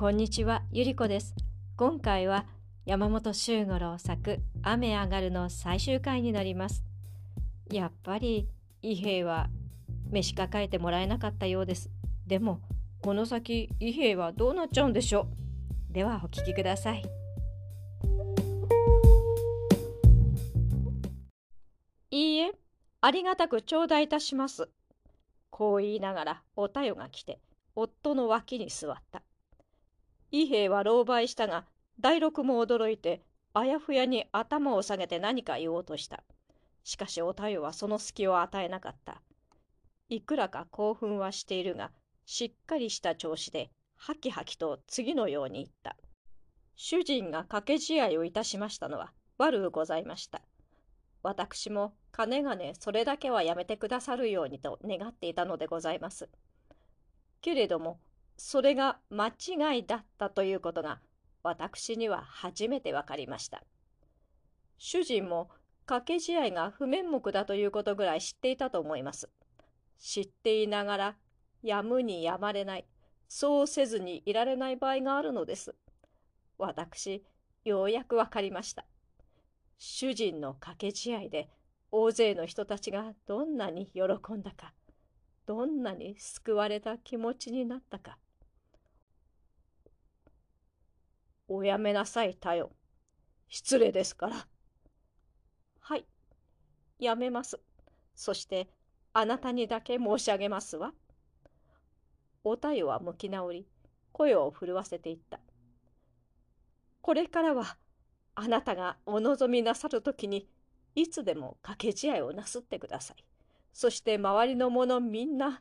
こんにちは、ゆりこです。今回は山本周五郎作雨上がるの最終回になります。やっぱり伊兵衛は飯抱えてもらえなかったようです。でもこの先伊兵衛はどうなっちゃうんでしょう。ではお聞きください。いいえ、ありがたく頂戴いたします。こう言いながらおたよが来て夫の脇に座った。伊兵衛は狼狽したが第六も驚いてあやふやに頭を下げて何か言おうとした。しかしおたよはその隙を与えなかった。いくらか興奮はしているがしっかりした調子でハキハキと次のように言った。主人が掛け試合をいたしましたのは悪うございました。私もかねがねそれだけはやめてくださるようにと願っていたのでございます。けれどもそれが間違いだったということが私には初めて分かりました。主人も掛け試合が不面目だということぐらい知っていたと思います。知っていながらやむにやまれないそうせずにいられない場合があるのです。私ようやく分かりました。主人の掛け試合で大勢の人たちがどんなに喜んだかどんなに救われた気持ちになったか。おやめなさい、タヨ。失礼ですから。はい、やめます。そして、あなたにだけ申し上げますわ。おたよは向き直り、声を震わせていった。これからは、あなたがお望みなさるときに、いつでも掛け試合をなすってください。そして周りの者みんな、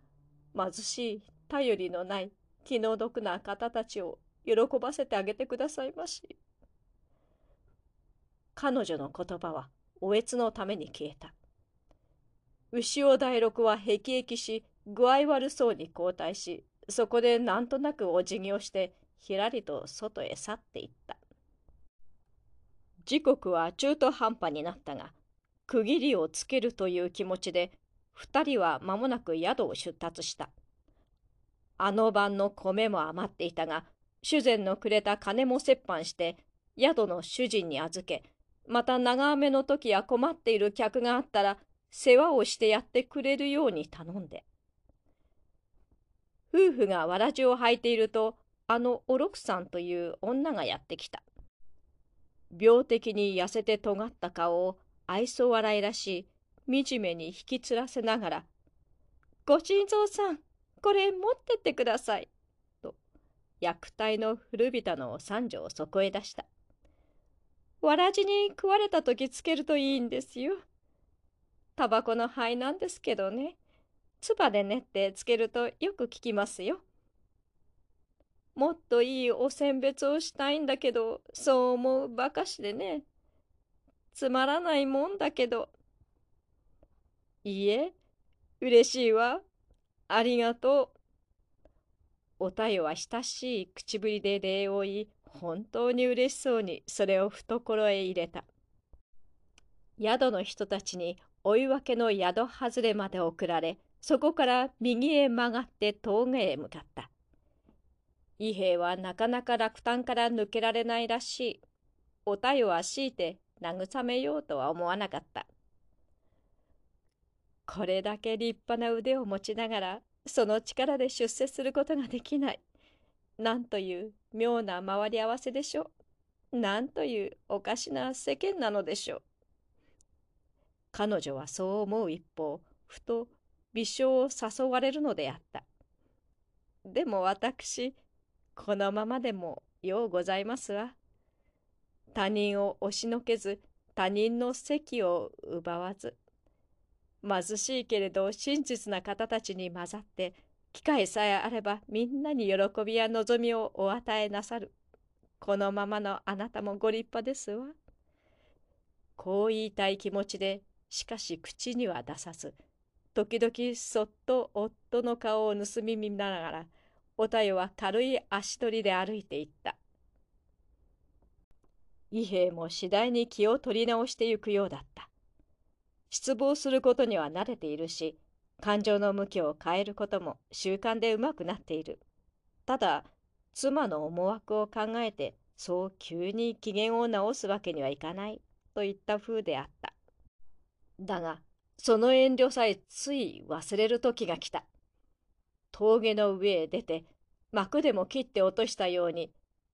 貧しい、頼りのない、気の毒な方たちを喜ばせてあげてくださいまし。彼女の言葉はおえつのために消えた。牛尾大六はへきへきし、具合悪そうに交代し、そこでなんとなくお辞儀をして、ひらりと外へ去っていった。時刻は中途半端になったが、区切りをつけるという気持ちで、二人は間もなく宿を出立した。あの晩の米も余っていたが、主膳のくれた金も折半して、宿の主人に預け、また長雨の時や困っている客があったら、世話をしてやってくれるように頼んで。夫婦がわらじを履いていると、あのおろくさんという女がやってきた。病的に痩せて尖った顔を愛想笑いらしい惨めに引きつらせながら「ご新造さんこれ持ってってください」薬体の古びたのを三畳そこへ出した。わらじに食われた時つけるといいんですよ。タバコの灰なんですけどね唾で練ってつけるとよく効きますよ。もっといいお選別をしたいんだけどそう思うばかしでね。つまらないもんだけど。いいえ、嬉しいわ。ありがとう。おたよは親しい口ぶりで礼を言い、本当に嬉しそうにそれを懐へ入れた。宿の人たちに追い分けの宿外れまで送られ、そこから右へ曲がって峠へ向かった。伊兵衛はなかなか落胆から抜けられないらしい。おたよは強いて慰めようとは思わなかった。これだけ立派な腕を持ちながら、その力で出世することができない。なんという妙な回り合わせでしょう。なんというおかしな世間なのでしょう。彼女はそう思う一方、ふと微笑を誘われるのであった。でも私、このままでもようございますわ。他人を押しのけず、他人の席を奪わず。貧しいけれど真実な方たちに混ざって、機会さえあればみんなに喜びや望みをお与えなさる。このままのあなたもご立派ですわ。こう言いたい気持ちで、しかし口には出さず、時々そっと夫の顔を盗み見ながら、おたよは軽い足取りで歩いていった。伊兵衛も次第に気を取り直してゆくようだった。失望することには慣れているし、感情の向きを変えることも習慣でうまくなっている。ただ、妻の思惑を考えてそう急に機嫌を直すわけにはいかないといった風であった。だがその遠慮さえつい忘れる時が来た。峠の上へ出て幕でも切って落としたように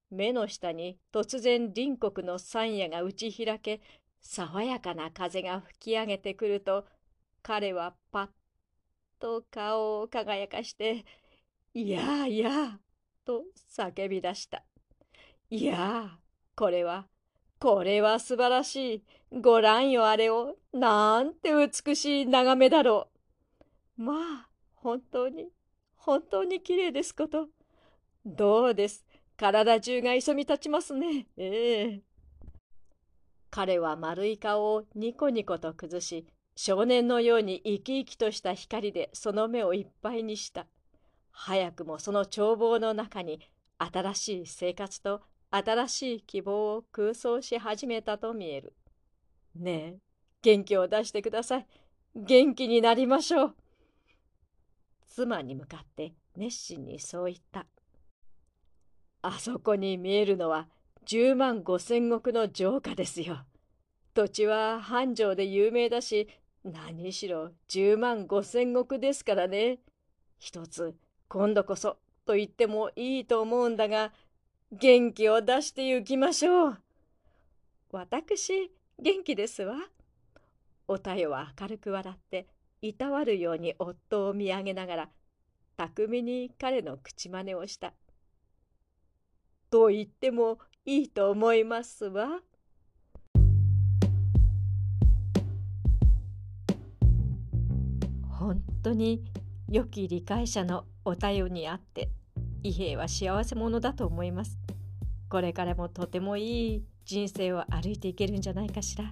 目の下に突然隣国の山野が打ち開け爽やかな風が吹き上げてくると彼はパッと顔を輝かして「いやいや」と叫び出した。いやあこれはこれは素晴らしい。ご覧よあれを。なんて美しい眺めだろう。まあ本当に本当にきれいですこと。どうです？体中が急み立ちますね。ええ彼は丸い顔をニコニコと崩し、少年のように生き生きとした光でその目をいっぱいにした。早くもその眺望の中に新しい生活と新しい希望を空想し始めたと見える。ねえ、元気を出してください。元気になりましょう。妻に向かって熱心にそう言った。あそこに見えるのは10万5千石の城下ですよ。土地は繁盛で有名だし、何しろ10万5千石ですからね。一つ、今度こそと言ってもいいと思うんだが、元気を出して行きましょう。私、元気ですわ。おたよは明るく笑って、いたわるように夫を見上げながら、巧みに彼の口真似をした。と言ってもいいと思いますわ。本当に良き理解者のお便りにあって伊兵は幸せ者だと思います。これからもとてもいい人生を歩いていけるんじゃないかしら。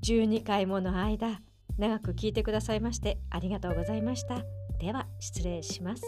12回もの間長く聞いてくださいましてありがとうございました。では失礼します。